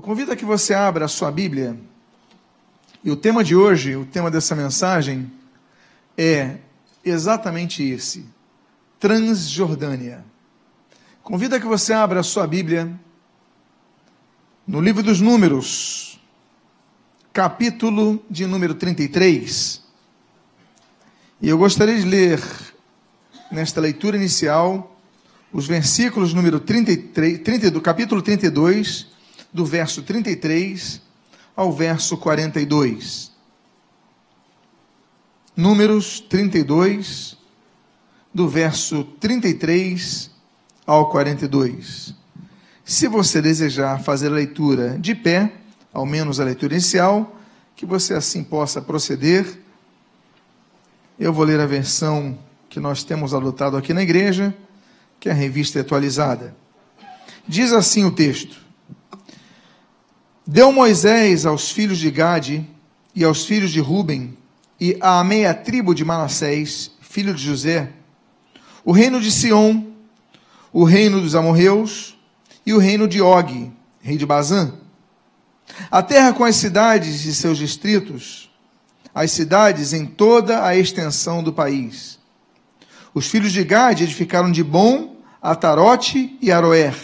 Eu convido a que você abra a sua Bíblia. E o tema de hoje, o tema dessa mensagem, é exatamente esse: Transjordânia. Convido a que você abra a sua Bíblia no livro dos Números, capítulo de número 33. E eu gostaria de ler, nesta leitura inicial, os versículos número 33, 30, do capítulo 32 do verso 33 ao verso 42. Números 32, do verso 33 ao 42. Se você desejar fazer a leitura de pé, ao menos a leitura inicial, que você assim possa proceder. Eu vou ler a versão que nós temos adotado aqui na igreja, que é a revista atualizada. Diz assim o texto: Deu Moisés aos filhos de Gade e aos filhos de Ruben e à meia tribo de Manassés, filho de José, o reino de Sião, o reino dos amorreus e o reino de Og, rei de Bazã. A terra com as cidades e seus distritos, as cidades em toda a extensão do país. Os filhos de Gade edificaram de Bom, Atarote e Aroer.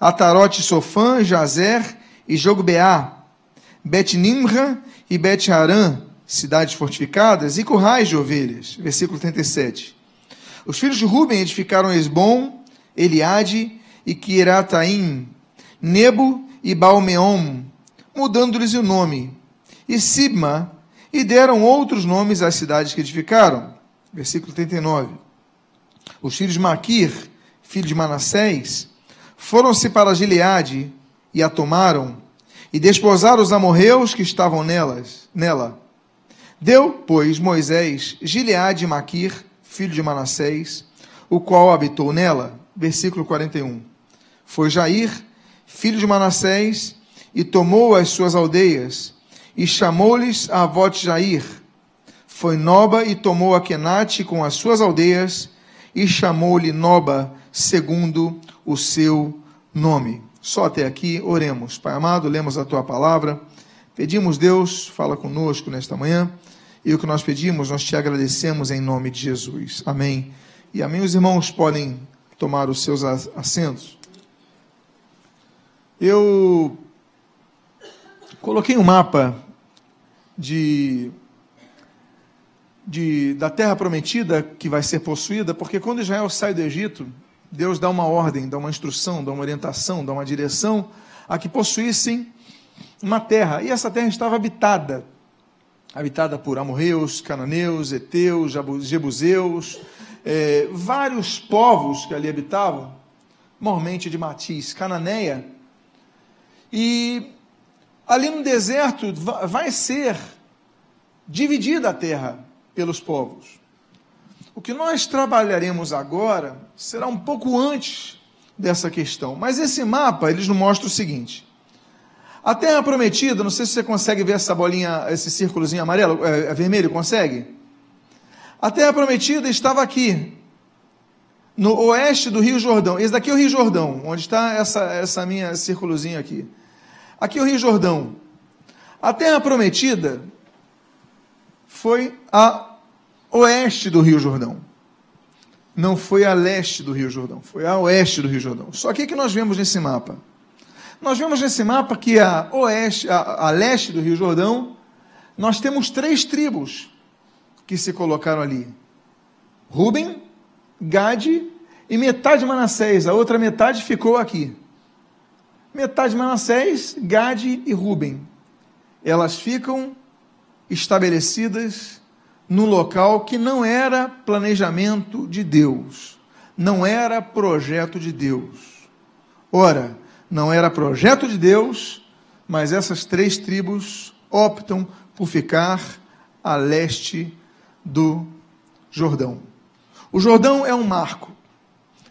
Atarote, Sofã, Jazer e Jogbeá, Bet-Nimra e Bet-Harã, cidades fortificadas, e currais de ovelhas. Versículo 37. Os filhos de Ruben edificaram Esbom, Eliade e Quirataim, Nebo e Balmeom, mudando-lhes o nome, e Sibma, e deram outros nomes às cidades que edificaram. Versículo 39. Os filhos de Maquir, filho de Manassés, foram-se para Gileade, e a tomaram, e desposaram os amorreus que estavam nelas, nela. Deu, pois, Moisés Gileade e Maquir, filho de Manassés, o qual habitou nela. Versículo 41. Foi Jair, filho de Manassés, e tomou as suas aldeias, e chamou-lhes a avó de Jair. Foi Noba e tomou a Kenate com as suas aldeias, e chamou-lhe Noba, segundo o seu nome. Só até aqui, oremos. Pai amado, lemos a tua palavra. Pedimos, Deus, fala conosco nesta manhã. E o que nós pedimos, nós te agradecemos em nome de Jesus. Amém. E amém. Os irmãos podem tomar os seus assentos. Eu coloquei um mapa de, de, da terra prometida que vai ser possuída, porque quando Israel sai do Egito, Deus dá uma ordem, dá uma instrução, dá uma orientação, dá uma direção a que possuíssem uma terra. E essa terra estava habitada habitada por amorreus, cananeus, heteus, jebuseus, é, vários povos que ali habitavam, normalmente de matiz cananeia. E ali no deserto vai ser dividida a terra pelos povos. O que nós trabalharemos agora será um pouco antes dessa questão. Mas esse mapa, eles nos mostra o seguinte. A terra prometida, não sei se você consegue ver essa bolinha, esse círculozinho amarelo, é, é vermelho, consegue? A terra prometida estava aqui, no oeste do Rio Jordão. Esse daqui é o Rio Jordão, onde está essa, essa minha círculozinho aqui. Aqui é o Rio Jordão. A terra prometida foi a oeste do Rio Jordão. Não foi a leste do Rio Jordão, foi a oeste do Rio Jordão. Só que o que nós vemos nesse mapa? Nós vemos nesse mapa que a oeste, a, a leste do Rio Jordão, nós temos três tribos que se colocaram ali: Ruben, Gade e metade de Manassés. A outra metade ficou aqui. Metade de Manassés, Gade e Ruben. Elas ficam estabelecidas num local que não era planejamento de Deus, não era projeto de Deus. Ora, não era projeto de Deus, mas essas três tribos optam por ficar a leste do Jordão. O Jordão é um marco.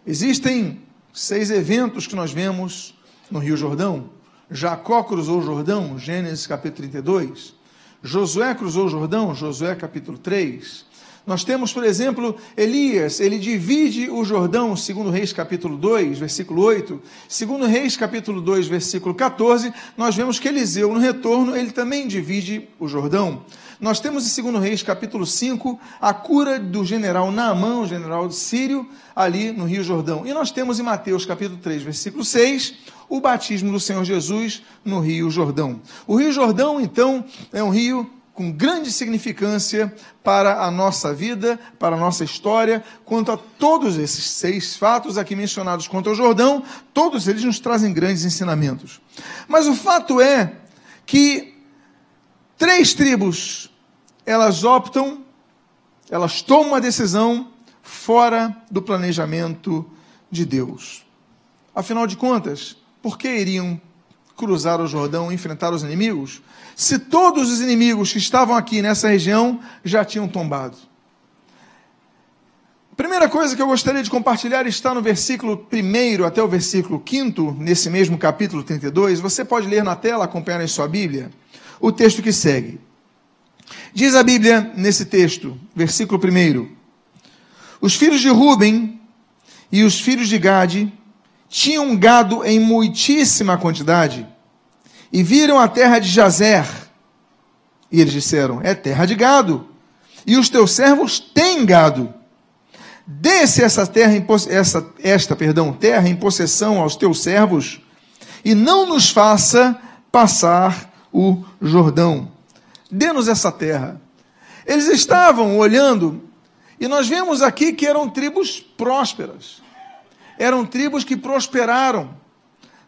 Existem seis eventos que nós vemos no Rio Jordão. Jacó cruzou o Jordão, Gênesis capítulo 32. Josué cruzou o Jordão, Josué capítulo 3. Nós temos, por exemplo, Elias, ele divide o Jordão, segundo Reis capítulo 2, versículo 8. Segundo Reis capítulo 2, versículo 14, nós vemos que Eliseu, no retorno, ele também divide o Jordão. Nós temos em segundo Reis capítulo 5, a cura do general Naamã, o general sírio, ali no Rio Jordão. E nós temos em Mateus capítulo 3, versículo 6, o batismo do Senhor Jesus no Rio Jordão. O Rio Jordão, então, é um rio com grande significância para a nossa vida, para a nossa história, quanto a todos esses seis fatos aqui mencionados quanto ao Jordão, todos eles nos trazem grandes ensinamentos. Mas o fato é que três tribos, elas optam, elas tomam uma decisão fora do planejamento de Deus. Afinal de contas, por que iriam cruzar o Jordão e enfrentar os inimigos? Se todos os inimigos que estavam aqui nessa região já tinham tombado. Primeira coisa que eu gostaria de compartilhar está no versículo 1 até o versículo 5, nesse mesmo capítulo 32. Você pode ler na tela, acompanhar em sua Bíblia, o texto que segue. Diz a Bíblia nesse texto, versículo 1: Os filhos de Ruben e os filhos de Gade tinham gado em muitíssima quantidade e viram a terra de Jazer. E eles disseram: É terra de gado, e os teus servos têm gado. Dê-se essa terra, essa, esta, perdão, terra em possessão aos teus servos, e não nos faça passar o Jordão. Dê-nos essa terra. Eles estavam olhando, e nós vemos aqui que eram tribos prósperas. Eram tribos que prosperaram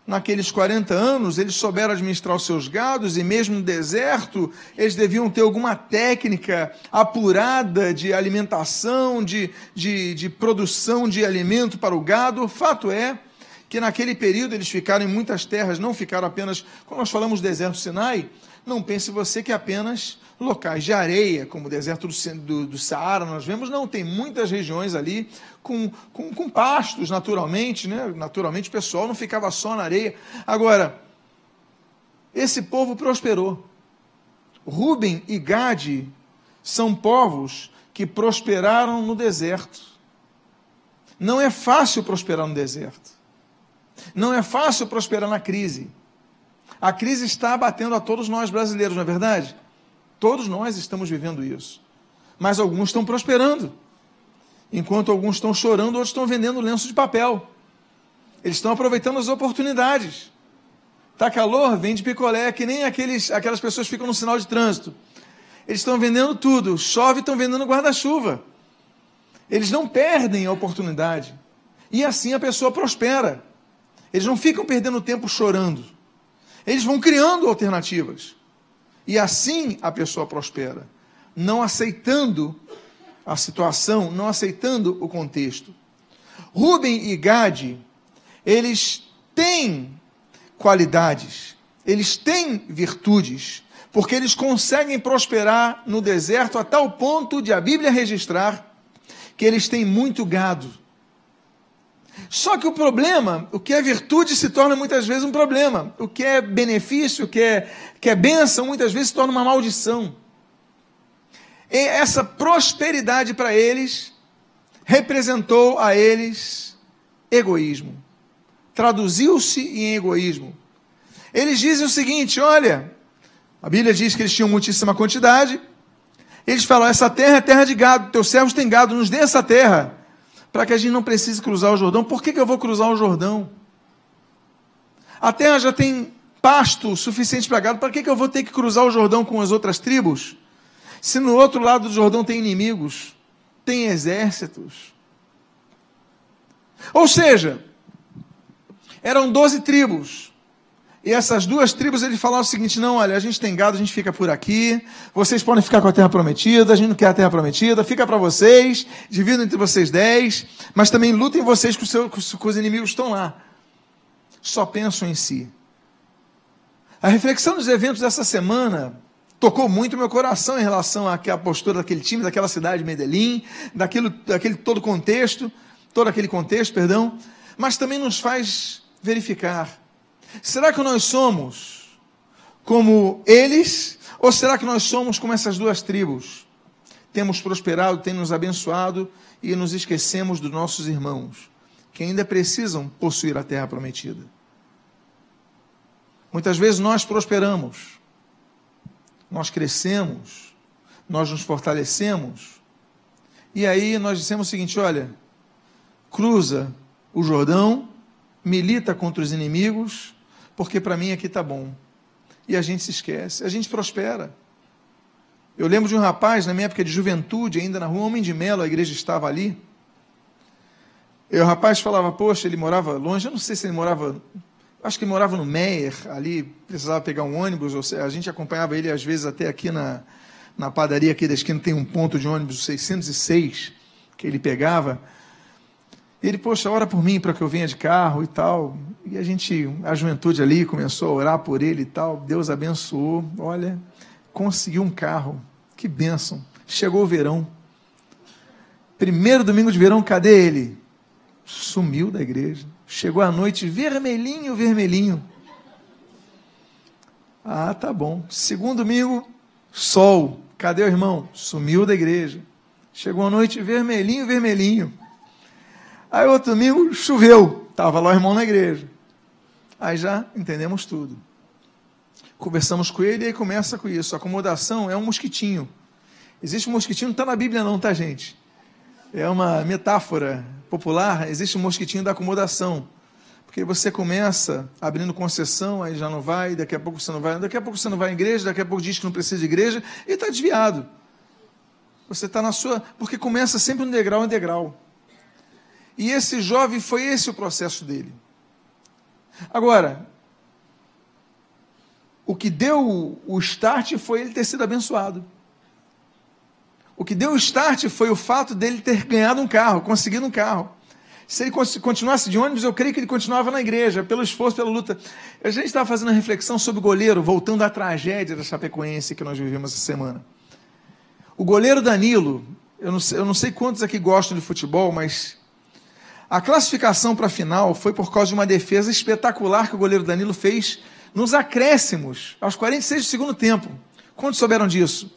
naqueles 40 anos, eles souberam administrar os seus gados e mesmo no deserto, eles deviam ter alguma técnica apurada de alimentação, de, de, de produção de alimento para o gado. O fato é que naquele período eles ficaram em muitas terras, não ficaram apenas, quando nós falamos deserto Sinai, não pense você que apenas locais de areia, como o deserto do, do, do Saara, nós vemos, não, tem muitas regiões ali com, com, com pastos, naturalmente, né? naturalmente o pessoal não ficava só na areia. Agora, esse povo prosperou. Ruben e Gade são povos que prosperaram no deserto. Não é fácil prosperar no deserto. Não é fácil prosperar na crise. A crise está abatendo a todos nós brasileiros, não é verdade? Todos nós estamos vivendo isso. Mas alguns estão prosperando. Enquanto alguns estão chorando, outros estão vendendo lenço de papel. Eles estão aproveitando as oportunidades. Tá calor, vende picolé, que nem aqueles, aquelas pessoas que ficam no sinal de trânsito. Eles estão vendendo tudo. Chove, estão vendendo guarda-chuva. Eles não perdem a oportunidade. E assim a pessoa prospera. Eles não ficam perdendo tempo chorando. Eles vão criando alternativas. E assim a pessoa prospera, não aceitando a situação, não aceitando o contexto. Rubem e Gade, eles têm qualidades, eles têm virtudes, porque eles conseguem prosperar no deserto a tal ponto de a Bíblia registrar que eles têm muito gado. Só que o problema, o que é virtude se torna muitas vezes um problema. O que é benefício, o que é, que é bênção, muitas vezes se torna uma maldição. E essa prosperidade para eles representou a eles egoísmo. Traduziu-se em egoísmo. Eles dizem o seguinte: olha, a Bíblia diz que eles tinham muitíssima quantidade. Eles falam: essa terra é terra de gado, teus servos têm gado, nos dê essa terra para que a gente não precise cruzar o Jordão. Por que, que eu vou cruzar o Jordão? A terra já tem pasto suficiente para gado, para que, que eu vou ter que cruzar o Jordão com as outras tribos? Se no outro lado do Jordão tem inimigos, tem exércitos. Ou seja, eram doze tribos. E essas duas tribos ele falaram o seguinte: não, olha, a gente tem gado, a gente fica por aqui, vocês podem ficar com a terra prometida, a gente não quer a terra prometida, fica para vocês, dividam entre vocês dez, mas também lutem vocês com, seu, com os inimigos que estão lá. Só pensam em si. A reflexão dos eventos dessa semana tocou muito meu coração em relação à postura daquele time, daquela cidade de Medellín, daquilo, daquele todo contexto, todo aquele contexto, perdão, mas também nos faz verificar Será que nós somos como eles? Ou será que nós somos como essas duas tribos? temos prosperado, tem nos abençoado e nos esquecemos dos nossos irmãos, que ainda precisam possuir a terra prometida. Muitas vezes nós prosperamos, nós crescemos, nós nos fortalecemos, e aí nós dissemos o seguinte: olha, cruza o Jordão, milita contra os inimigos, porque para mim aqui está bom. E a gente se esquece, a gente prospera. Eu lembro de um rapaz, na minha época de juventude, ainda na rua Homem de Melo, a igreja estava ali. E o rapaz falava, poxa, ele morava longe, eu não sei se ele morava, acho que ele morava no Meier, ali, precisava pegar um ônibus, ou seja, a gente acompanhava ele às vezes até aqui na, na padaria aqui da esquina, tem um ponto de ônibus 606, que ele pegava. Ele, poxa, ora por mim para que eu venha de carro e tal. E a gente, a juventude ali começou a orar por ele e tal. Deus abençoou. Olha, conseguiu um carro. Que bênção. Chegou o verão. Primeiro domingo de verão, cadê ele? Sumiu da igreja. Chegou à noite vermelhinho, vermelhinho. Ah, tá bom. Segundo domingo, sol. Cadê o irmão? Sumiu da igreja. Chegou à noite vermelhinho, vermelhinho. Aí outro domingo choveu. Estava lá o irmão na igreja. Aí já entendemos tudo. Conversamos com ele e aí começa com isso. A acomodação é um mosquitinho. Existe um mosquitinho, não está na Bíblia não, tá gente? É uma metáfora popular, existe um mosquitinho da acomodação. Porque você começa abrindo concessão, aí já não vai, daqui a pouco você não vai, daqui a pouco você não vai à igreja, daqui a pouco diz que não precisa de igreja, e está desviado. Você está na sua. Porque começa sempre um degrau em degrau. E esse jovem foi esse o processo dele. Agora, o que deu o start foi ele ter sido abençoado. O que deu o start foi o fato dele ter ganhado um carro, conseguido um carro. Se ele continuasse de ônibus, eu creio que ele continuava na igreja, pelo esforço, pela luta. A gente estava fazendo uma reflexão sobre o goleiro, voltando à tragédia da Chapecoense que nós vivemos essa semana. O goleiro Danilo, eu não sei, eu não sei quantos aqui gostam de futebol, mas a classificação para a final foi por causa de uma defesa espetacular que o goleiro Danilo fez nos acréscimos, aos 46 do segundo tempo. Quantos souberam disso?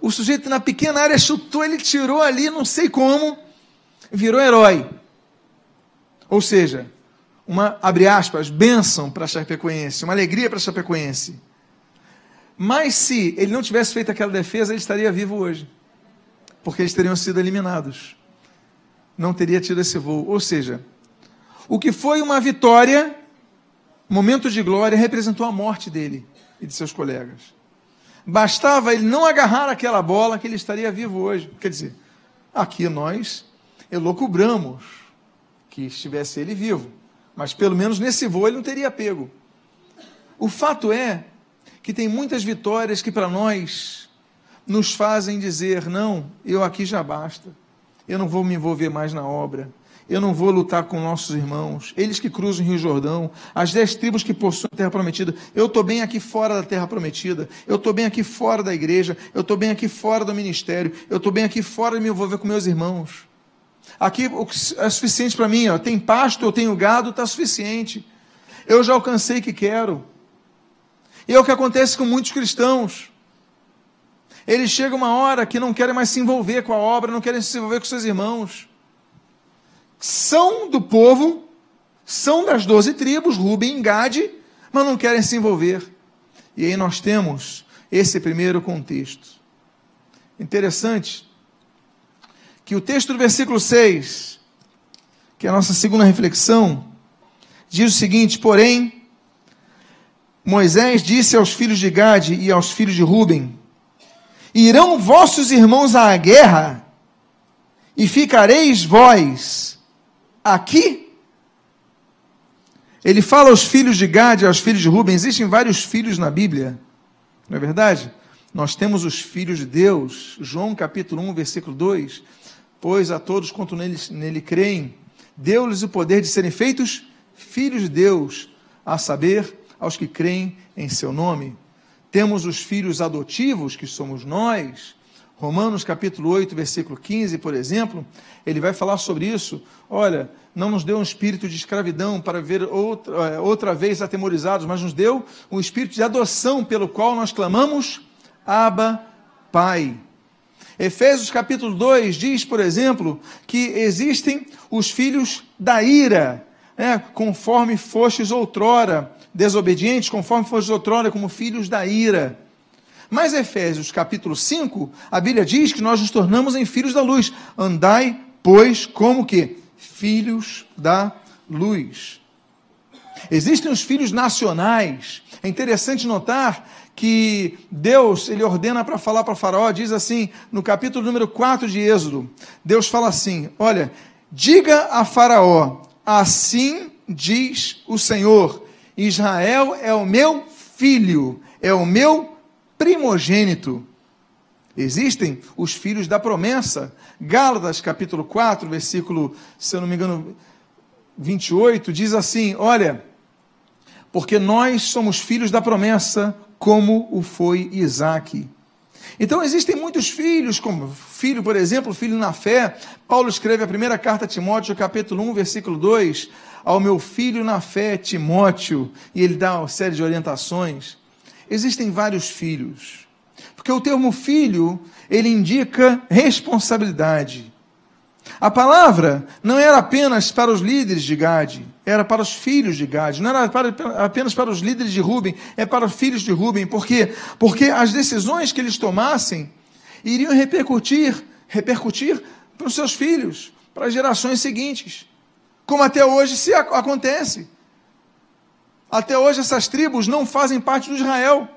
O sujeito na pequena área chutou, ele tirou ali, não sei como, virou herói. Ou seja, uma, abre aspas, bênção para a Chapecoense, uma alegria para a Chapecoense. Mas se ele não tivesse feito aquela defesa, ele estaria vivo hoje. Porque eles teriam sido eliminados. Não teria tido esse voo. Ou seja, o que foi uma vitória momento de glória representou a morte dele e de seus colegas. Bastava ele não agarrar aquela bola que ele estaria vivo hoje. Quer dizer, aqui nós elocubramos que estivesse ele vivo, mas pelo menos nesse voo ele não teria pego. O fato é que tem muitas vitórias que para nós nos fazem dizer: não, eu aqui já basta, eu não vou me envolver mais na obra, eu não vou lutar com nossos irmãos, eles que cruzam o Rio Jordão, as dez tribos que possuem a terra prometida. Eu estou bem aqui fora da terra prometida, eu estou bem aqui fora da igreja, eu estou bem aqui fora do ministério, eu estou bem aqui fora de me envolver com meus irmãos. Aqui é suficiente para mim, ó, tem pasto, eu tenho gado, está suficiente. Eu já alcancei o que quero. E é o que acontece com muitos cristãos. Eles chegam uma hora que não querem mais se envolver com a obra, não querem se envolver com seus irmãos são do povo, são das doze tribos, Ruben e Gade, mas não querem se envolver. E aí nós temos esse primeiro contexto. Interessante que o texto do versículo 6, que é a nossa segunda reflexão, diz o seguinte: porém, Moisés disse aos filhos de Gade e aos filhos de Ruben: Irão vossos irmãos à guerra, e ficareis vós aqui, ele fala aos filhos de Gade, aos filhos de Ruben, existem vários filhos na Bíblia, não é verdade? Nós temos os filhos de Deus, João capítulo 1, versículo 2, pois a todos quanto nele, nele creem, deu-lhes o poder de serem feitos filhos de Deus, a saber, aos que creem em seu nome. Temos os filhos adotivos, que somos nós, Romanos capítulo 8, versículo 15, por exemplo, ele vai falar sobre isso. Olha, não nos deu um espírito de escravidão para ver outra, é, outra vez atemorizados, mas nos deu um espírito de adoção pelo qual nós clamamos, Abba, Pai. Efésios capítulo 2 diz, por exemplo, que existem os filhos da ira, né, conforme fostes outrora, desobedientes, conforme fostes outrora, como filhos da ira. Mas Efésios capítulo 5, a Bíblia diz que nós nos tornamos em filhos da luz. Andai, pois, como que? Filhos da luz. Existem os filhos nacionais. É interessante notar que Deus, ele ordena para falar para Faraó, diz assim, no capítulo número 4 de Êxodo, Deus fala assim: "Olha, diga a Faraó: assim diz o Senhor: Israel é o meu filho, é o meu primogênito. Existem os filhos da promessa. Gálatas capítulo 4, versículo, se eu não me engano, 28, diz assim: Olha, porque nós somos filhos da promessa, como o foi Isaac. Então existem muitos filhos, como filho, por exemplo, filho na fé. Paulo escreve a primeira carta a Timóteo, capítulo 1, versículo 2, ao meu filho na fé, Timóteo, e ele dá uma série de orientações. Existem vários filhos, porque o termo filho, ele indica responsabilidade. A palavra não era apenas para os líderes de Gade, era para os filhos de Gade, não era para, apenas para os líderes de Ruben, é para os filhos de Ruben. Por quê? Porque as decisões que eles tomassem iriam repercutir, repercutir para os seus filhos, para as gerações seguintes. Como até hoje se acontece. Até hoje essas tribos não fazem parte do Israel.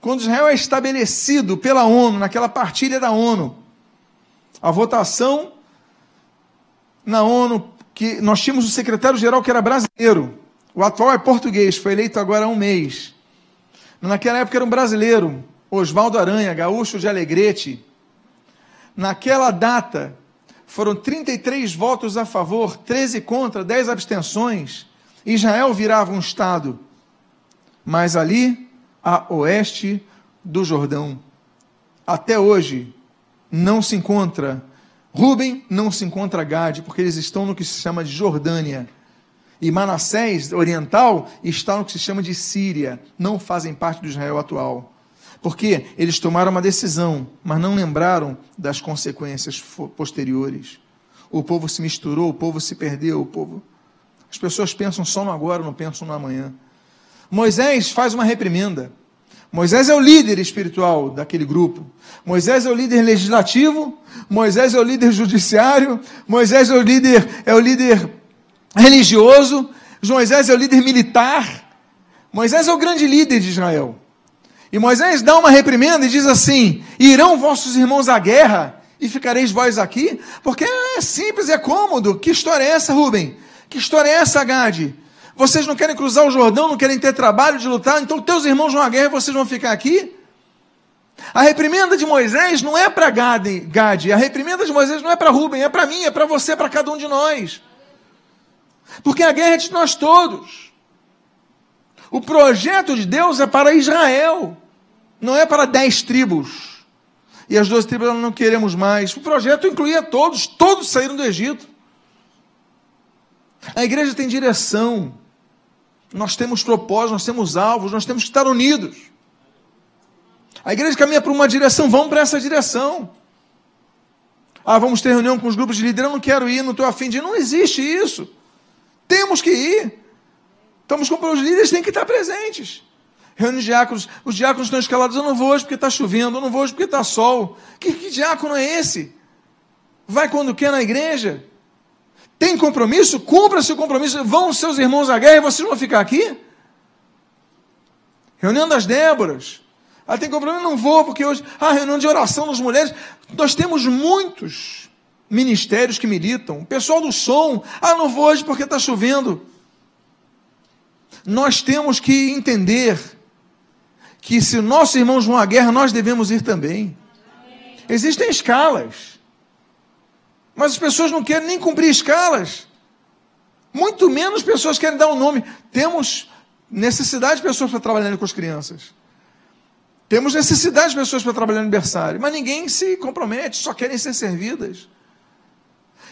Quando Israel é estabelecido pela ONU, naquela partilha da ONU, a votação na ONU que nós tínhamos um secretário-geral que era brasileiro. O atual é português, foi eleito agora há um mês. Naquela época era um brasileiro, Oswaldo Aranha, gaúcho de Alegrete. Naquela data, foram 33 votos a favor, 13 contra, 10 abstenções. Israel virava um Estado. Mas ali, a oeste do Jordão, até hoje, não se encontra Ruben não se encontra Gade, porque eles estão no que se chama de Jordânia. E Manassés, oriental, está no que se chama de Síria. Não fazem parte do Israel atual. Porque eles tomaram uma decisão, mas não lembraram das consequências posteriores. O povo se misturou, o povo se perdeu, o povo. As pessoas pensam só no agora, não pensam no amanhã. Moisés faz uma reprimenda. Moisés é o líder espiritual daquele grupo. Moisés é o líder legislativo, Moisés é o líder judiciário, Moisés é o líder, é o líder religioso, Moisés é o líder militar. Moisés é o grande líder de Israel. E Moisés dá uma reprimenda e diz assim: Irão vossos irmãos à guerra e ficareis vós aqui? Porque é simples, é cômodo. Que história é essa, Rubem? Que história é essa, Gade? Vocês não querem cruzar o Jordão, não querem ter trabalho de lutar, então teus irmãos vão à guerra e vocês vão ficar aqui? A reprimenda de Moisés não é para Gade, a reprimenda de Moisés não é para Rubem, é para mim, é para você, é para cada um de nós. Porque a guerra é de nós todos. O projeto de Deus é para Israel, não é para dez tribos. E as duas tribos não queremos mais. O projeto incluía todos, todos saíram do Egito. A igreja tem direção. Nós temos propósitos, nós temos alvos, nós temos que estar unidos. A igreja caminha para uma direção, vamos para essa direção. Ah, vamos ter reunião com os grupos de líderes, eu não quero ir, não estou afim de ir. Não existe isso. Temos que ir. Estamos com os líderes, têm que estar presentes. Reúne de diáconos, os diáconos estão escalados, eu não vou hoje porque está chovendo, eu não vou hoje porque está sol. Que, que diácono é esse? Vai quando quer na igreja? Tem compromisso? Cumpra seu compromisso. Vão seus irmãos à guerra e vocês vão ficar aqui? Reunião das Déboras. Ah, tem compromisso? Não vou, porque hoje. Ah, reunião de oração das mulheres. Nós temos muitos ministérios que militam. Pessoal do som. Ah, não vou hoje porque está chovendo. Nós temos que entender que se nossos irmãos vão à guerra, nós devemos ir também. Existem escalas. Mas as pessoas não querem nem cumprir escalas. Muito menos pessoas querem dar um nome. Temos necessidade de pessoas para trabalhar com as crianças. Temos necessidade de pessoas para trabalhar no aniversário. Mas ninguém se compromete, só querem ser servidas.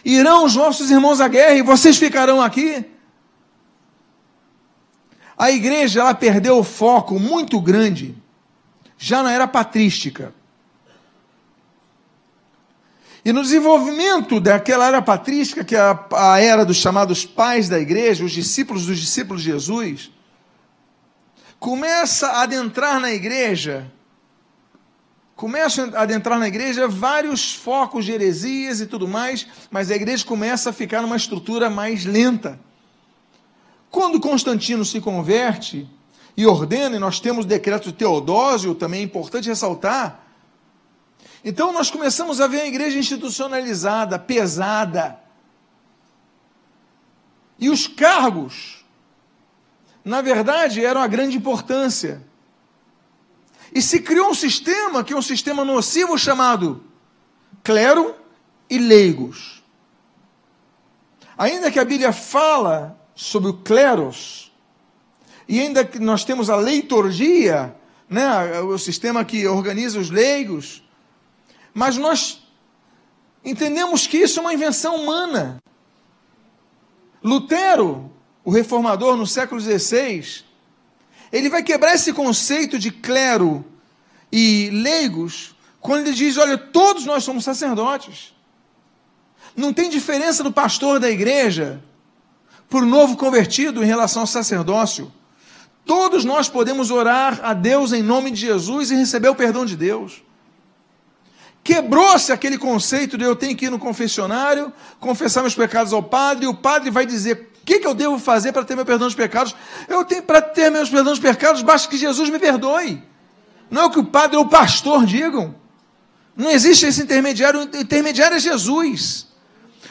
Irão os nossos irmãos à guerra e vocês ficarão aqui? A igreja ela perdeu o foco muito grande já na era patrística. E no desenvolvimento daquela era patrística, que é a, a era dos chamados pais da igreja, os discípulos dos discípulos de Jesus, começa a adentrar na igreja, começam a adentrar na igreja vários focos de heresias e tudo mais, mas a igreja começa a ficar numa estrutura mais lenta. Quando Constantino se converte e ordena, e nós temos o decreto de Teodósio, também é importante ressaltar, então nós começamos a ver a igreja institucionalizada, pesada. E os cargos, na verdade, eram a grande importância. E se criou um sistema que é um sistema nocivo chamado clero e leigos. Ainda que a Bíblia fala sobre o cleros, e ainda que nós temos a leiturgia, né, o sistema que organiza os leigos, mas nós entendemos que isso é uma invenção humana. Lutero, o reformador no século XVI, ele vai quebrar esse conceito de clero e leigos quando ele diz: olha, todos nós somos sacerdotes. Não tem diferença do pastor da igreja para o novo convertido em relação ao sacerdócio. Todos nós podemos orar a Deus em nome de Jesus e receber o perdão de Deus. Quebrou-se aquele conceito de eu tenho que ir no confessionário, confessar meus pecados ao padre, e o padre vai dizer o que, que eu devo fazer para ter meu perdão dos pecados. Eu tenho para ter meus perdão dos pecados, basta que Jesus me perdoe. Não é o que o padre ou o pastor digam. Não existe esse intermediário, o intermediário é Jesus.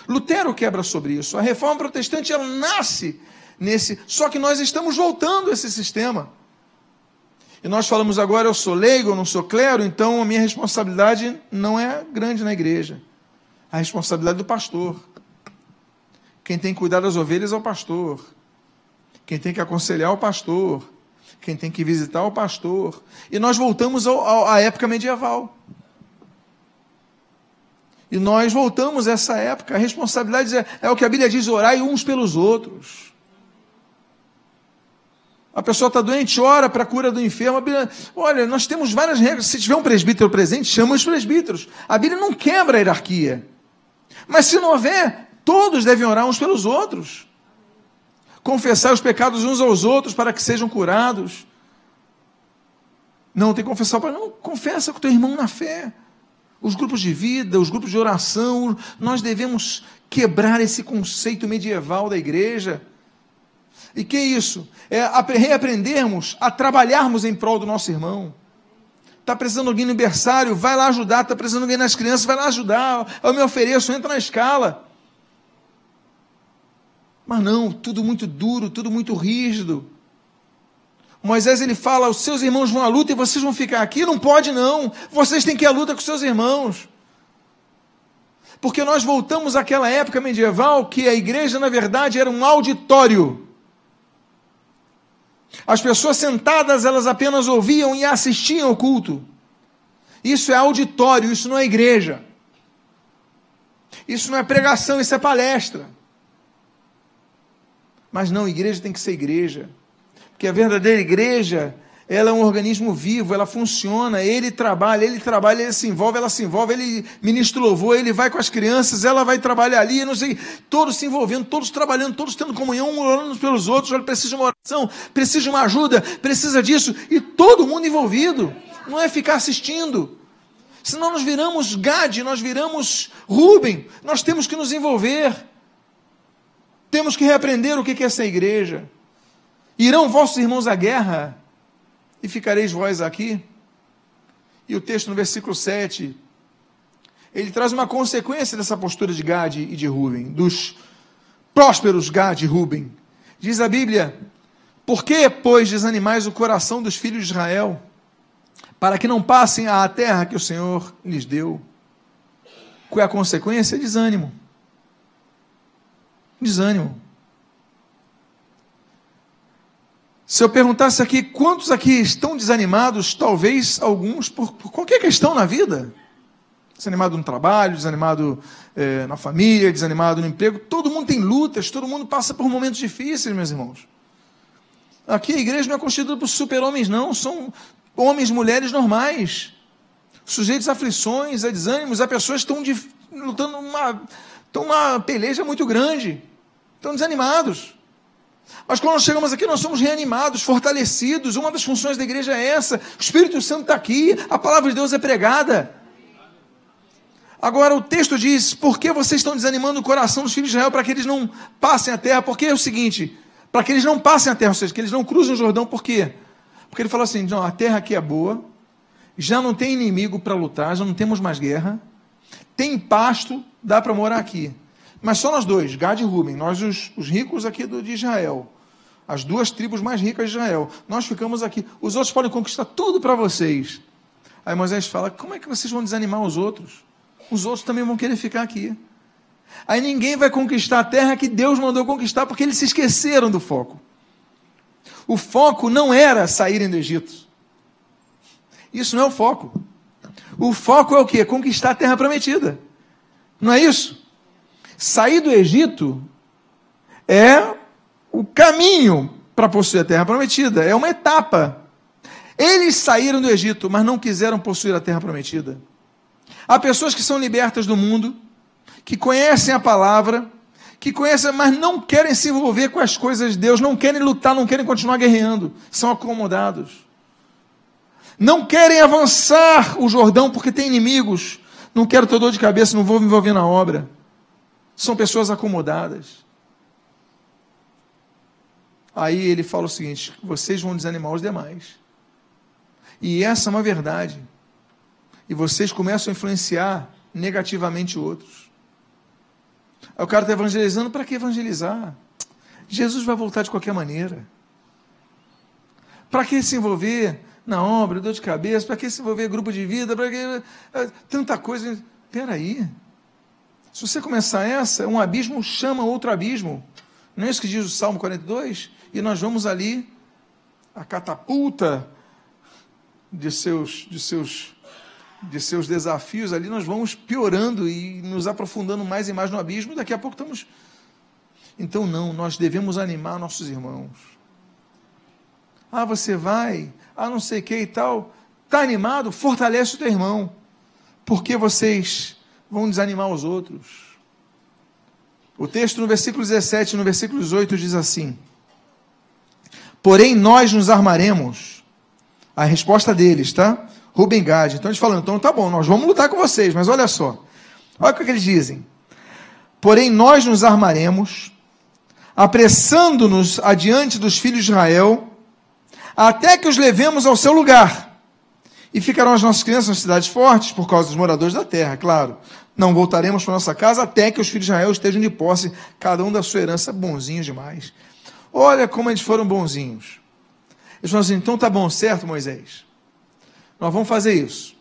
Lutero quebra sobre isso. A reforma protestante ela nasce nesse. Só que nós estamos voltando a esse sistema. E nós falamos agora, eu sou leigo, eu não sou clero, então a minha responsabilidade não é grande na igreja. A responsabilidade do pastor. Quem tem que cuidar das ovelhas é o pastor. Quem tem que aconselhar é o pastor. Quem tem que visitar é o pastor. E nós voltamos ao, ao, à época medieval. E nós voltamos a essa época. A responsabilidade é, é o que a Bíblia diz: orai uns pelos outros. A pessoa está doente, ora para a cura do enfermo. Bíblia, olha, nós temos várias regras. Se tiver um presbítero presente, chama os presbíteros. A Bíblia não quebra a hierarquia. Mas se não houver, todos devem orar uns pelos outros. Confessar os pecados uns aos outros para que sejam curados. Não tem que confessar para não confessa com teu irmão na fé. Os grupos de vida, os grupos de oração, nós devemos quebrar esse conceito medieval da igreja e que isso? É reaprendermos a trabalharmos em prol do nosso irmão. Está precisando alguém no aniversário, vai lá ajudar. Está precisando alguém nas crianças, vai lá ajudar. Eu me ofereço, entra na escala. Mas não, tudo muito duro, tudo muito rígido. Moisés ele fala: os seus irmãos vão à luta e vocês vão ficar aqui. Não pode, não. Vocês têm que ir à luta com seus irmãos. Porque nós voltamos àquela época medieval que a igreja, na verdade, era um auditório. As pessoas sentadas, elas apenas ouviam e assistiam ao culto. Isso é auditório, isso não é igreja. Isso não é pregação, isso é palestra. Mas não, igreja tem que ser igreja. Porque a verdadeira igreja ela é um organismo vivo, ela funciona, ele trabalha, ele trabalha, ele se envolve, ela se envolve, ele ministra louvor, ele vai com as crianças, ela vai trabalhar ali, não sei, todos se envolvendo, todos trabalhando, todos tendo comunhão, um orando pelos outros, olha, precisa de uma oração, precisa de uma ajuda, precisa disso, e todo mundo envolvido, não é ficar assistindo. Senão nós viramos Gade, nós viramos Rubem, nós temos que nos envolver. Temos que reaprender o que é essa igreja. Irão vossos irmãos à guerra? E ficareis vós aqui? E o texto no versículo 7, ele traz uma consequência dessa postura de Gade e de Ruben, dos prósperos Gade e Ruben. Diz a Bíblia: Por que, pois, desanimais o coração dos filhos de Israel, para que não passem à terra que o Senhor lhes deu? Qual é a consequência? Desânimo. Desânimo. Se eu perguntasse aqui, quantos aqui estão desanimados, talvez alguns, por, por qualquer questão na vida? Desanimado no trabalho, desanimado é, na família, desanimado no emprego. Todo mundo tem lutas, todo mundo passa por momentos difíceis, meus irmãos. Aqui a igreja não é constituída por super-homens, não. São homens, mulheres normais. Sujeitos a aflições, a desânimos, a pessoas estão lutando uma, estão uma peleja muito grande, estão desanimados. Mas quando nós chegamos aqui, nós somos reanimados, fortalecidos. Uma das funções da igreja é essa. O Espírito Santo está aqui, a palavra de Deus é pregada. Agora o texto diz: por que vocês estão desanimando o coração dos filhos de Israel para que eles não passem a terra? Porque é o seguinte: para que eles não passem a terra, ou seja, que eles não cruzem o Jordão, por quê? Porque ele falou assim: não, a terra aqui é boa, já não tem inimigo para lutar, já não temos mais guerra, tem pasto, dá para morar aqui. Mas só nós dois, Gad e Ruben, nós os, os ricos aqui do, de Israel, as duas tribos mais ricas de Israel, nós ficamos aqui. Os outros podem conquistar tudo para vocês. Aí Moisés fala: como é que vocês vão desanimar os outros? Os outros também vão querer ficar aqui. Aí ninguém vai conquistar a terra que Deus mandou conquistar, porque eles se esqueceram do foco. O foco não era saírem do Egito. Isso não é o foco. O foco é o quê? Conquistar a terra prometida. Não é isso? Sair do Egito é o caminho para possuir a terra prometida, é uma etapa. Eles saíram do Egito, mas não quiseram possuir a terra prometida. Há pessoas que são libertas do mundo, que conhecem a palavra, que conhecem, mas não querem se envolver com as coisas de Deus, não querem lutar, não querem continuar guerreando, são acomodados. Não querem avançar o Jordão porque tem inimigos. Não quero ter dor de cabeça, não vou me envolver na obra. São pessoas acomodadas. Aí ele fala o seguinte: vocês vão desanimar os demais. E essa é uma verdade. E vocês começam a influenciar negativamente outros. Aí o cara está evangelizando, para que evangelizar? Jesus vai voltar de qualquer maneira. Para que se envolver na obra, dor de cabeça? Para que se envolver grupo de vida? Para que eh, tanta coisa? Espera aí. Se você começar essa, um abismo chama outro abismo. Não é isso que diz o Salmo 42? E nós vamos ali, a catapulta de seus, de seus de seus desafios ali, nós vamos piorando e nos aprofundando mais e mais no abismo, daqui a pouco estamos. Então, não, nós devemos animar nossos irmãos. Ah, você vai, ah, não sei o que e tal. Está animado? Fortalece o teu irmão, porque vocês vão desanimar os outros. O texto no versículo 17 e no versículo 18 diz assim: Porém, nós nos armaremos. A resposta deles, tá? Rubem Gad. Então eles falam, então tá bom, nós vamos lutar com vocês, mas olha só. Olha o que eles dizem. Porém, nós nos armaremos, apressando-nos adiante dos filhos de Israel, até que os levemos ao seu lugar. E ficarão as nossas crianças nas cidades fortes, por causa dos moradores da terra, claro. Não voltaremos para nossa casa até que os filhos de Israel estejam de posse, cada um da sua herança, bonzinhos demais. Olha como eles foram bonzinhos. Eles falaram assim, então tá bom, certo, Moisés? Nós vamos fazer isso.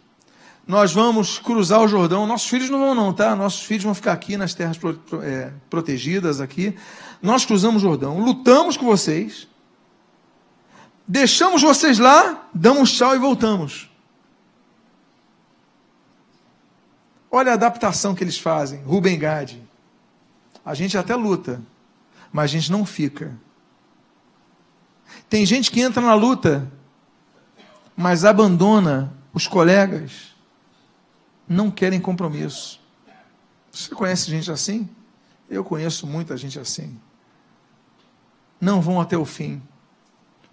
Nós vamos cruzar o Jordão. Nossos filhos não vão, não, tá? Nossos filhos vão ficar aqui nas terras é, protegidas aqui. Nós cruzamos o Jordão, lutamos com vocês, deixamos vocês lá, damos tchau e voltamos. Olha a adaptação que eles fazem. Rubem Gade. A gente até luta, mas a gente não fica. Tem gente que entra na luta mas abandona os colegas, não querem compromisso. Você conhece gente assim? Eu conheço muita gente assim. Não vão até o fim.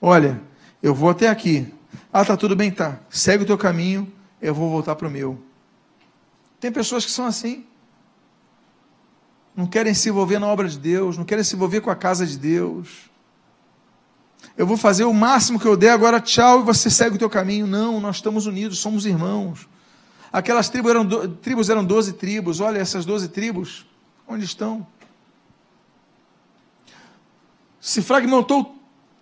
Olha, eu vou até aqui. Ah, tá tudo bem, tá. Segue o teu caminho, eu vou voltar para o meu. Tem pessoas que são assim. Não querem se envolver na obra de Deus, não querem se envolver com a casa de Deus eu vou fazer o máximo que eu der, agora tchau e você segue o teu caminho. Não, nós estamos unidos, somos irmãos. Aquelas tribos eram, do, tribos eram 12 tribos, olha essas 12 tribos, onde estão? Se fragmentou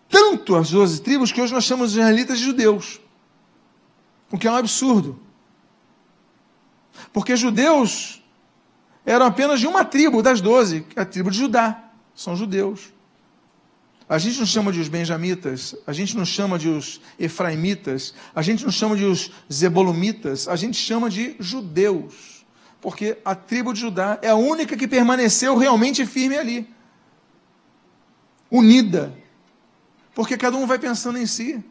tanto as 12 tribos que hoje nós chamamos de israelitas de judeus, o que é um absurdo. Porque judeus eram apenas de uma tribo das 12, a tribo de Judá, são judeus. A gente não chama de os benjamitas, a gente não chama de os efraimitas, a gente não chama de os zebolumitas, a gente chama de judeus. Porque a tribo de Judá é a única que permaneceu realmente firme ali. Unida. Porque cada um vai pensando em si.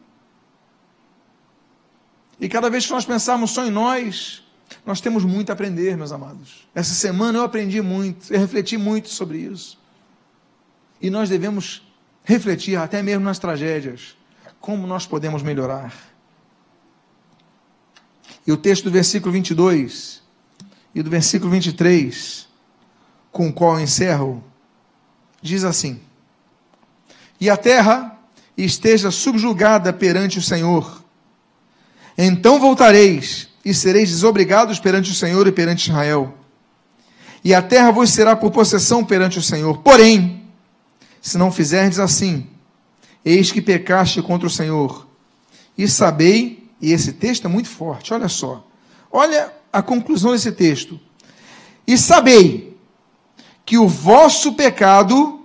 E cada vez que nós pensarmos só em nós, Nós temos muito a aprender, meus amados. Essa semana eu aprendi muito, eu refleti muito sobre isso. E nós devemos refletir até mesmo nas tragédias, como nós podemos melhorar. E o texto do versículo 22 e do versículo 23, com o qual eu encerro, diz assim: E a terra esteja subjugada perante o Senhor, então voltareis e sereis desobrigados perante o Senhor e perante Israel. E a terra vos será por possessão perante o Senhor. Porém, se não fizerdes assim, eis que pecaste contra o Senhor. E sabei, e esse texto é muito forte, olha só. Olha a conclusão desse texto. E sabei que o vosso pecado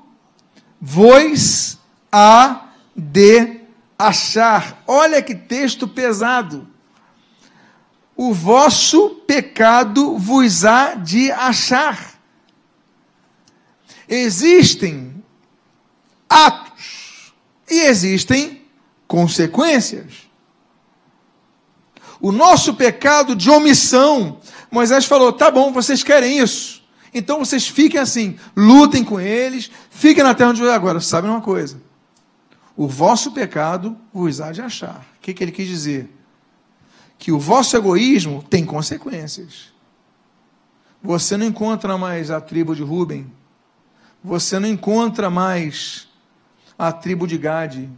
vos há de achar. Olha que texto pesado. O vosso pecado vos há de achar. Existem atos e existem consequências. O nosso pecado de omissão, Moisés falou: tá bom, vocês querem isso. Então vocês fiquem assim, lutem com eles, fiquem na terra onde agora. Sabe uma coisa? O vosso pecado vos há de achar. O que, que ele quis dizer? Que o vosso egoísmo tem consequências. Você não encontra mais a tribo de Ruben. Você não encontra mais a tribo de Gade.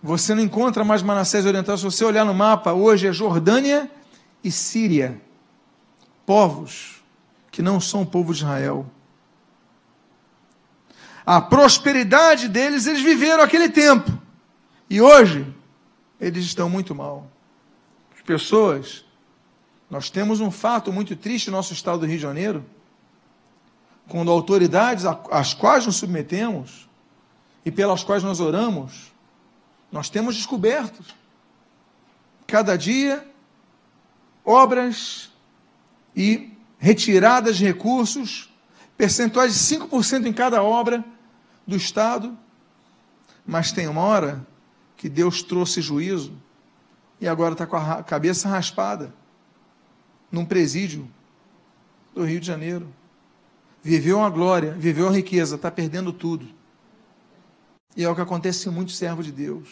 Você não encontra mais Manassés Oriental. Se você olhar no mapa, hoje é Jordânia e Síria. Povos que não são o povo de Israel a prosperidade deles, eles viveram aquele tempo. E hoje, eles estão muito mal. As pessoas, nós temos um fato muito triste no nosso estado do Rio de Janeiro, quando autoridades às quais nos submetemos e pelas quais nós oramos, nós temos descoberto cada dia obras e retiradas de recursos, percentuais de 5% em cada obra, do Estado, mas tem uma hora que Deus trouxe juízo e agora está com a cabeça raspada num presídio do Rio de Janeiro. Viveu a glória, viveu a riqueza, está perdendo tudo. E é o que acontece com muitos servos de Deus.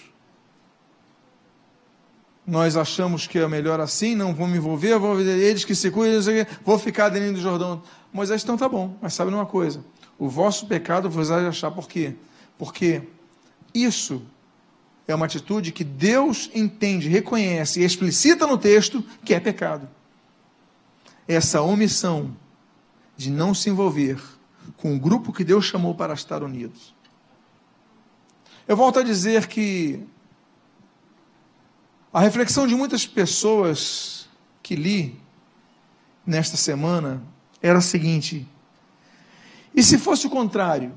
Nós achamos que é melhor assim, não vou me envolver, vou eles que se cuidem, vou ficar dentro do Jordão. Moisés, então tá bom, mas sabe uma coisa? o vosso pecado vos de achar. Por quê? Porque isso é uma atitude que Deus entende, reconhece e explicita no texto que é pecado. Essa omissão de não se envolver com o grupo que Deus chamou para estar unidos. Eu volto a dizer que a reflexão de muitas pessoas que li nesta semana era a seguinte: e se fosse o contrário?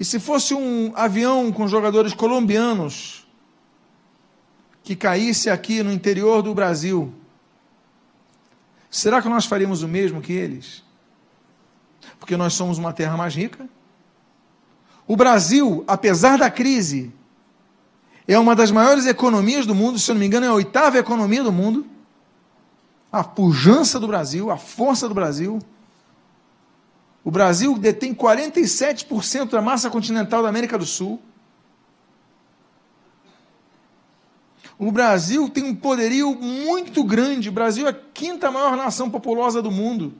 E se fosse um avião com jogadores colombianos que caísse aqui no interior do Brasil, será que nós faríamos o mesmo que eles? Porque nós somos uma terra mais rica? O Brasil, apesar da crise, é uma das maiores economias do mundo, se eu não me engano, é a oitava economia do mundo. A pujança do Brasil, a força do Brasil. O Brasil detém 47% da massa continental da América do Sul. O Brasil tem um poderio muito grande. O Brasil é a quinta maior nação populosa do mundo.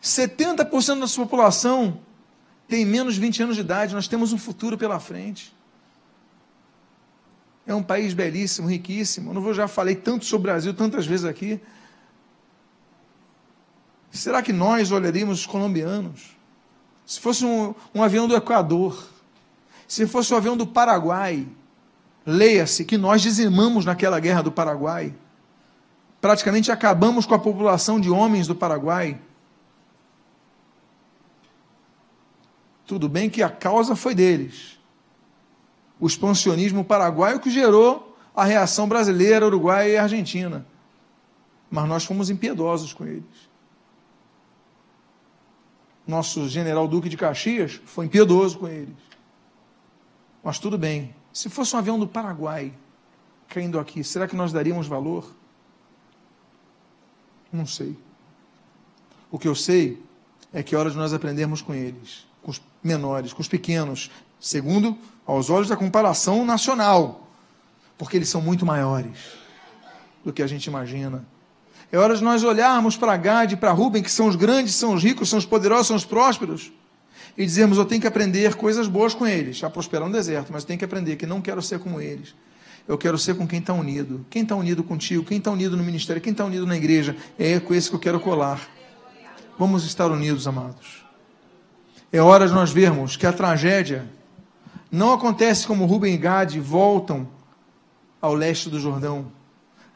70% da sua população tem menos de 20 anos de idade. Nós temos um futuro pela frente. É um país belíssimo, riquíssimo. Eu não vou já falei tanto sobre o Brasil tantas vezes aqui. Será que nós olharíamos os colombianos? Se fosse um, um avião do Equador, se fosse um avião do Paraguai, leia-se que nós dizimamos naquela guerra do Paraguai. Praticamente acabamos com a população de homens do Paraguai. Tudo bem que a causa foi deles. O expansionismo paraguaio que gerou a reação brasileira, uruguaia e argentina. Mas nós fomos impiedosos com eles nosso general Duque de Caxias foi impiedoso com eles. Mas tudo bem. Se fosse um avião do Paraguai caindo aqui, será que nós daríamos valor? Não sei. O que eu sei é que é hora de nós aprendermos com eles, com os menores, com os pequenos, segundo aos olhos da comparação nacional, porque eles são muito maiores do que a gente imagina. É hora de nós olharmos para Gad e para Rubem, que são os grandes, são os ricos, são os poderosos, são os prósperos, e dizermos: eu tenho que aprender coisas boas com eles, já prosperar no deserto, mas eu tenho que aprender que não quero ser como eles. Eu quero ser com quem está unido. Quem está unido contigo, quem está unido no ministério, quem está unido na igreja, é com esse que eu quero colar. Vamos estar unidos, amados. É hora de nós vermos que a tragédia não acontece como Rubem e Gade voltam ao leste do Jordão.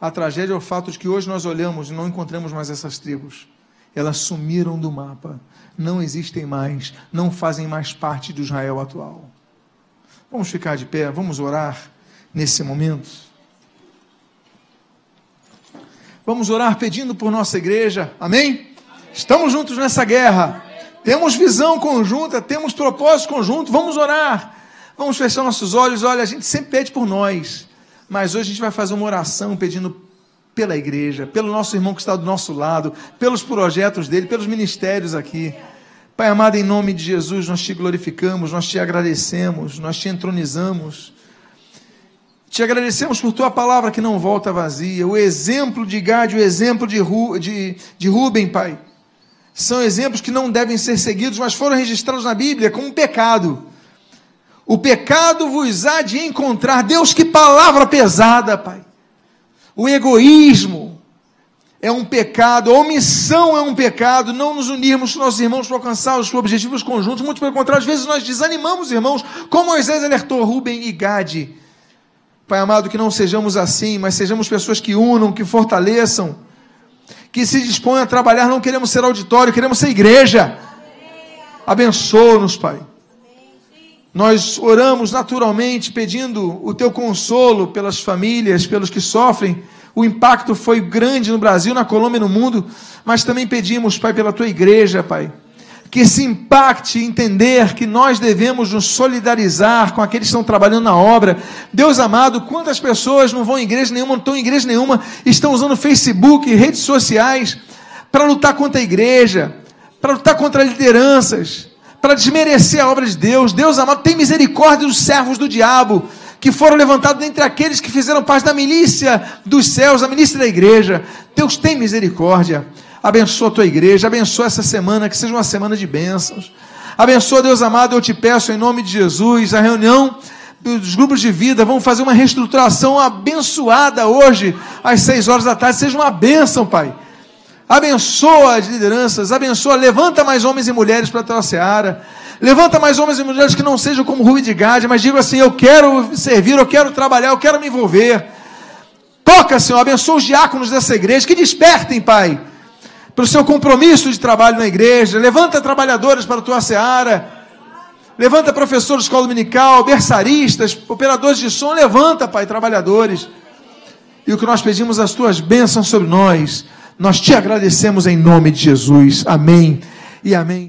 A tragédia é o fato de que hoje nós olhamos e não encontramos mais essas tribos. Elas sumiram do mapa, não existem mais, não fazem mais parte do Israel atual. Vamos ficar de pé, vamos orar nesse momento. Vamos orar pedindo por nossa igreja, amém? Estamos juntos nessa guerra, temos visão conjunta, temos propósito conjunto, vamos orar, vamos fechar nossos olhos. Olha, a gente sempre pede por nós, mas hoje a gente vai fazer uma oração pedindo pela igreja, pelo nosso irmão que está do nosso lado, pelos projetos dele, pelos ministérios aqui. Pai amado, em nome de Jesus, nós te glorificamos, nós te agradecemos, nós te entronizamos. Te agradecemos por tua palavra que não volta vazia, o exemplo de Gade, o exemplo de, Ru, de, de Rubem, Pai. São exemplos que não devem ser seguidos, mas foram registrados na Bíblia como um pecado. O pecado vos há de encontrar. Deus, que palavra pesada, Pai. O egoísmo é um pecado, a omissão é um pecado, não nos unirmos com nossos irmãos para alcançar os objetivos conjuntos. Muito pelo contrário, às vezes nós desanimamos, irmãos, como Moisés alertou Rubem e Gade Pai amado, que não sejamos assim, mas sejamos pessoas que unam, que fortaleçam, que se disponham a trabalhar. Não queremos ser auditório, queremos ser igreja. Abençoa-nos, Pai. Nós oramos naturalmente pedindo o teu consolo pelas famílias, pelos que sofrem. O impacto foi grande no Brasil, na Colômbia e no mundo, mas também pedimos, Pai, pela tua igreja, Pai que se impacte entender que nós devemos nos solidarizar com aqueles que estão trabalhando na obra. Deus amado, quantas pessoas não vão em igreja nenhuma, não estão em igreja nenhuma, estão usando Facebook redes sociais para lutar contra a igreja, para lutar contra lideranças, para desmerecer a obra de Deus. Deus amado, tem misericórdia dos servos do diabo que foram levantados dentre aqueles que fizeram parte da milícia dos céus, a milícia da igreja. Deus tem misericórdia. Abençoa a tua igreja, abençoa essa semana, que seja uma semana de bênçãos. Abençoa, Deus amado, eu te peço em nome de Jesus, a reunião dos grupos de vida, vamos fazer uma reestruturação abençoada hoje, às seis horas da tarde, seja uma bênção, Pai. Abençoa as lideranças, abençoa, levanta mais homens e mulheres para a tua seara. Levanta mais homens e mulheres que não sejam como Rui de Gade, mas digam assim: eu quero servir, eu quero trabalhar, eu quero me envolver. Toca, Senhor, abençoa os diáconos dessa igreja, que despertem, Pai pelo seu compromisso de trabalho na igreja. Levanta trabalhadores para a tua seara. Levanta professores de escola dominical, berçaristas, operadores de som. Levanta, Pai, trabalhadores. E o que nós pedimos, as tuas bênçãos sobre nós. Nós te agradecemos em nome de Jesus. Amém e amém.